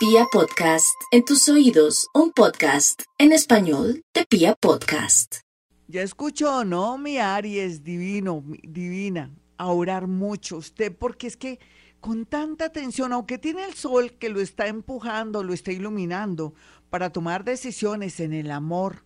Pia Podcast, en tus oídos, un podcast en español de Pia Podcast. Ya escuchó, ¿no? Mi Aries, divino, divina, a orar mucho usted, porque es que con tanta atención, aunque tiene el sol que lo está empujando, lo está iluminando, para tomar decisiones en el amor,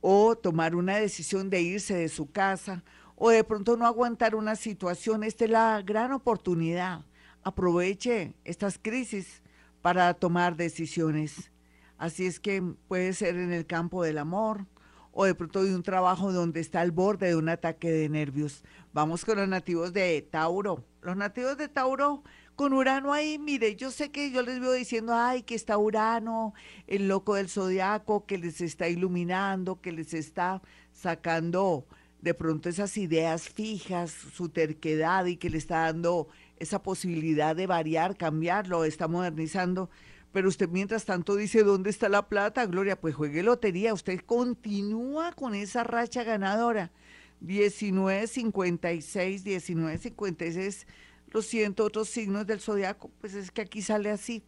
o tomar una decisión de irse de su casa, o de pronto no aguantar una situación, esta es la gran oportunidad. Aproveche estas crisis para tomar decisiones. Así es que puede ser en el campo del amor o de pronto de un trabajo donde está al borde de un ataque de nervios. Vamos con los nativos de Tauro. Los nativos de Tauro con Urano ahí, mire, yo sé que yo les veo diciendo, ay, que está Urano, el loco del zodiaco, que les está iluminando, que les está sacando de pronto esas ideas fijas, su terquedad y que le está dando esa posibilidad de variar, cambiarlo, está modernizando. Pero usted mientras tanto dice, ¿dónde está la plata, Gloria? Pues juegue lotería, usted continúa con esa racha ganadora. 1956, 1956, lo siento, otros signos del zodiaco, pues es que aquí sale así.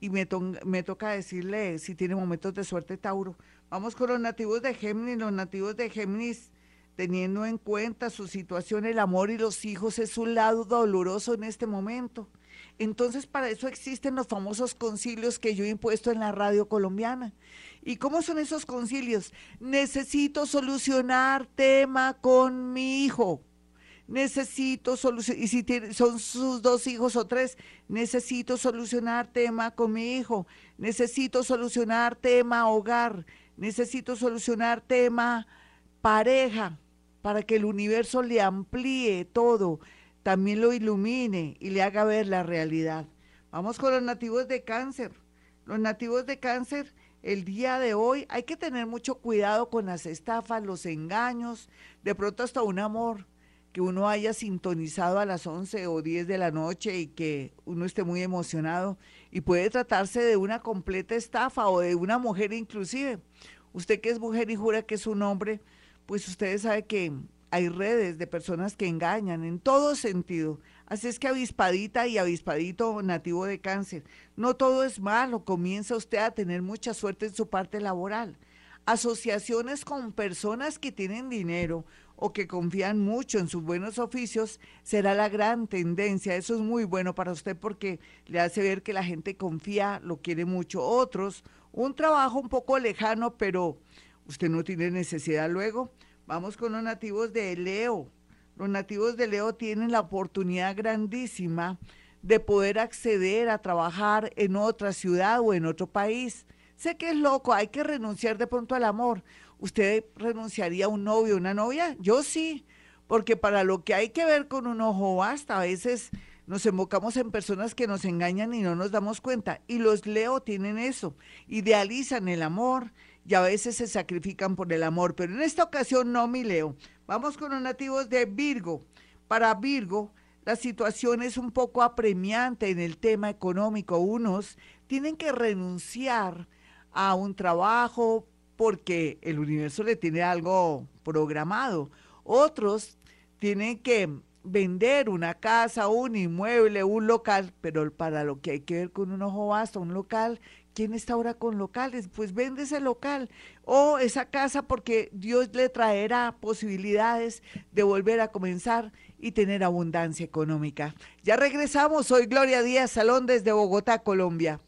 Y me, me toca decirle si tiene momentos de suerte Tauro. Vamos con los nativos de Géminis. Los nativos de Géminis teniendo en cuenta su situación, el amor y los hijos es un lado doloroso en este momento. Entonces, para eso existen los famosos concilios que yo he impuesto en la radio colombiana. ¿Y cómo son esos concilios? Necesito solucionar tema con mi hijo. Necesito solucionar, y si son sus dos hijos o tres, necesito solucionar tema con mi hijo. Necesito solucionar tema hogar. Necesito solucionar tema pareja para que el universo le amplíe todo, también lo ilumine y le haga ver la realidad. Vamos con los nativos de cáncer. Los nativos de cáncer, el día de hoy hay que tener mucho cuidado con las estafas, los engaños, de pronto hasta un amor que uno haya sintonizado a las 11 o 10 de la noche y que uno esté muy emocionado y puede tratarse de una completa estafa o de una mujer inclusive. Usted que es mujer y jura que es un hombre, pues ustedes saben que hay redes de personas que engañan en todo sentido. Así es que avispadita y avispadito nativo de cáncer, no todo es malo, comienza usted a tener mucha suerte en su parte laboral. Asociaciones con personas que tienen dinero o que confían mucho en sus buenos oficios será la gran tendencia. Eso es muy bueno para usted porque le hace ver que la gente confía, lo quiere mucho. Otros, un trabajo un poco lejano, pero usted no tiene necesidad luego. Vamos con los nativos de Leo. Los nativos de Leo tienen la oportunidad grandísima de poder acceder a trabajar en otra ciudad o en otro país. Sé que es loco, hay que renunciar de pronto al amor. ¿Usted renunciaría a un novio, una novia? Yo sí, porque para lo que hay que ver con un ojo basta, a veces nos enfocamos en personas que nos engañan y no nos damos cuenta. Y los Leo tienen eso, idealizan el amor, y a veces se sacrifican por el amor, pero en esta ocasión no, mi Leo. Vamos con los nativos de Virgo. Para Virgo, la situación es un poco apremiante en el tema económico. Unos tienen que renunciar a un trabajo porque el universo le tiene algo programado. Otros tienen que vender una casa, un inmueble, un local, pero para lo que hay que ver con un ojo vasto, un local ¿Quién está ahora con locales? Pues vende ese local o esa casa porque Dios le traerá posibilidades de volver a comenzar y tener abundancia económica. Ya regresamos, soy Gloria Díaz Salón desde Bogotá, Colombia.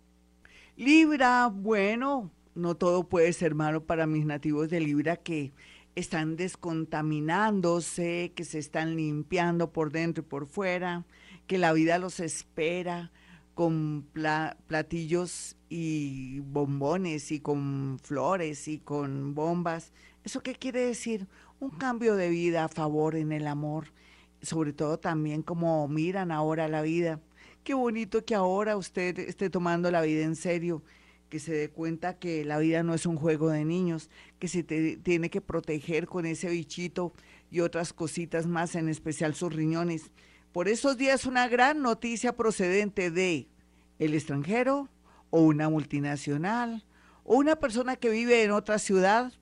Libra, bueno, no todo puede ser malo para mis nativos de Libra que están descontaminándose, que se están limpiando por dentro y por fuera, que la vida los espera con platillos y bombones y con flores y con bombas. ¿Eso qué quiere decir? Un cambio de vida a favor en el amor, sobre todo también como miran ahora la vida. Qué bonito que ahora usted esté tomando la vida en serio, que se dé cuenta que la vida no es un juego de niños, que se tiene que proteger con ese bichito y otras cositas más, en especial sus riñones. Por esos días una gran noticia procedente de el extranjero, o una multinacional o una persona que vive en otra ciudad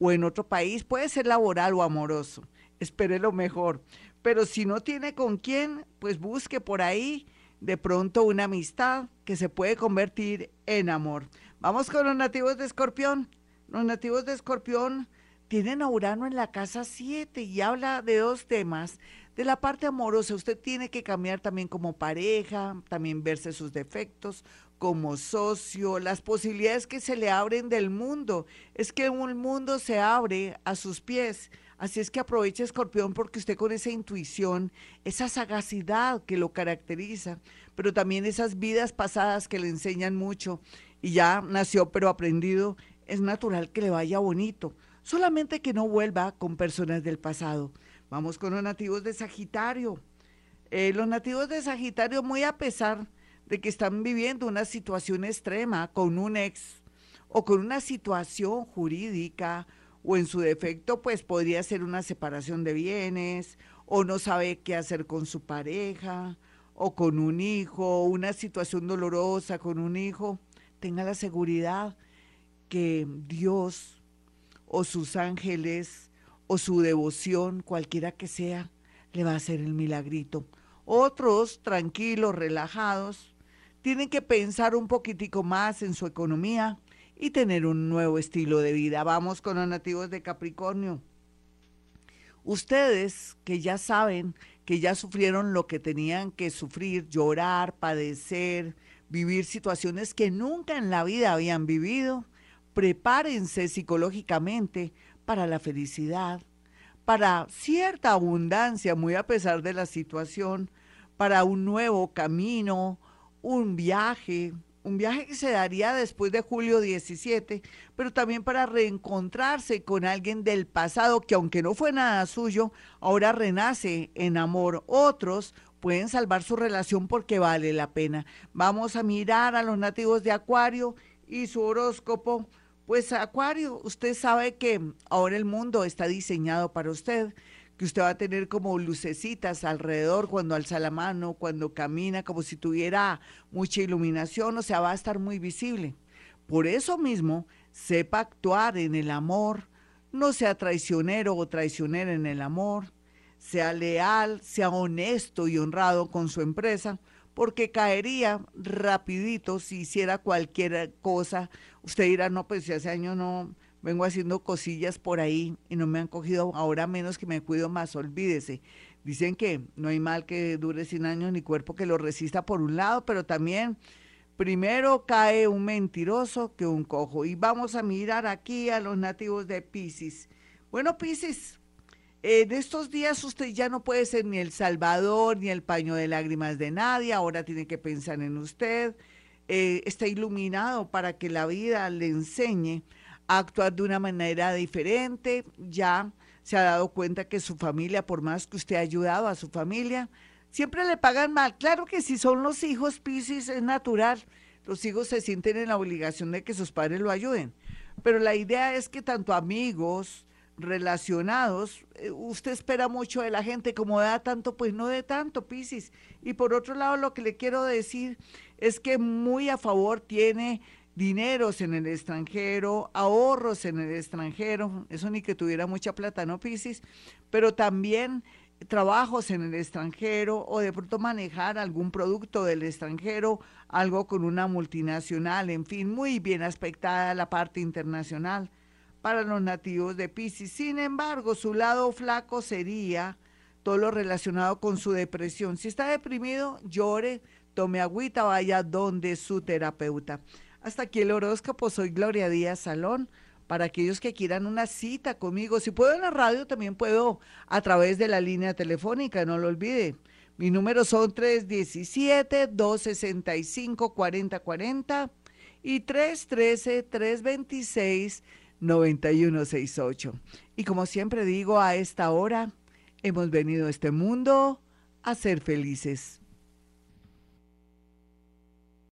o en otro país, puede ser laboral o amoroso. Espere lo mejor. Pero si no tiene con quién, pues busque por ahí de pronto una amistad que se puede convertir en amor. Vamos con los nativos de Escorpión. Los nativos de Escorpión tienen a Urano en la casa 7 y habla de dos temas. De la parte amorosa, usted tiene que cambiar también como pareja, también verse sus defectos, como socio, las posibilidades que se le abren del mundo. Es que un mundo se abre a sus pies. Así es que aproveche Escorpión porque usted con esa intuición, esa sagacidad que lo caracteriza, pero también esas vidas pasadas que le enseñan mucho y ya nació pero aprendido, es natural que le vaya bonito solamente que no vuelva con personas del pasado. Vamos con los nativos de Sagitario. Eh, los nativos de Sagitario, muy a pesar de que están viviendo una situación extrema con un ex o con una situación jurídica o en su defecto, pues podría ser una separación de bienes o no sabe qué hacer con su pareja o con un hijo, una situación dolorosa con un hijo, tenga la seguridad que Dios o sus ángeles o su devoción, cualquiera que sea, le va a hacer el milagrito. Otros, tranquilos, relajados, tienen que pensar un poquitico más en su economía y tener un nuevo estilo de vida. Vamos con los nativos de Capricornio. Ustedes que ya saben que ya sufrieron lo que tenían que sufrir, llorar, padecer, vivir situaciones que nunca en la vida habían vivido, prepárense psicológicamente para la felicidad, para cierta abundancia, muy a pesar de la situación, para un nuevo camino, un viaje, un viaje que se daría después de julio 17, pero también para reencontrarse con alguien del pasado que aunque no fue nada suyo, ahora renace en amor. Otros pueden salvar su relación porque vale la pena. Vamos a mirar a los nativos de Acuario y su horóscopo pues Acuario, usted sabe que ahora el mundo está diseñado para usted, que usted va a tener como lucecitas alrededor cuando alza la mano, cuando camina, como si tuviera mucha iluminación, o sea, va a estar muy visible. Por eso mismo, sepa actuar en el amor, no sea traicionero o traicionera en el amor, sea leal, sea honesto y honrado con su empresa, porque caería rapidito si hiciera cualquier cosa. Usted dirá, no, pues si hace años no vengo haciendo cosillas por ahí y no me han cogido, ahora menos que me cuido más, olvídese. Dicen que no hay mal que dure 100 años ni cuerpo que lo resista por un lado, pero también primero cae un mentiroso que un cojo. Y vamos a mirar aquí a los nativos de Pisces. Bueno, Pisces, en estos días usted ya no puede ser ni el salvador ni el paño de lágrimas de nadie, ahora tiene que pensar en usted. Eh, está iluminado para que la vida le enseñe a actuar de una manera diferente. Ya se ha dado cuenta que su familia, por más que usted ha ayudado a su familia, siempre le pagan mal. Claro que si son los hijos Piscis es natural. Los hijos se sienten en la obligación de que sus padres lo ayuden. Pero la idea es que tanto amigos, relacionados, eh, usted espera mucho de la gente, como da tanto, pues no de tanto, Piscis. Y por otro lado, lo que le quiero decir es que muy a favor tiene dineros en el extranjero, ahorros en el extranjero, eso ni que tuviera mucha plata, ¿no, Piscis? Pero también trabajos en el extranjero o de pronto manejar algún producto del extranjero, algo con una multinacional, en fin, muy bien aspectada la parte internacional para los nativos de Pisces. Sin embargo, su lado flaco sería todo lo relacionado con su depresión. Si está deprimido, llore, tome agüita, vaya donde su terapeuta. Hasta aquí el horóscopo. Soy Gloria Díaz Salón. Para aquellos que quieran una cita conmigo, si puedo en la radio, también puedo a través de la línea telefónica, no lo olvide. Mi número son 317-265-4040 y 313-326. 9168. Y como siempre digo, a esta hora hemos venido a este mundo a ser felices.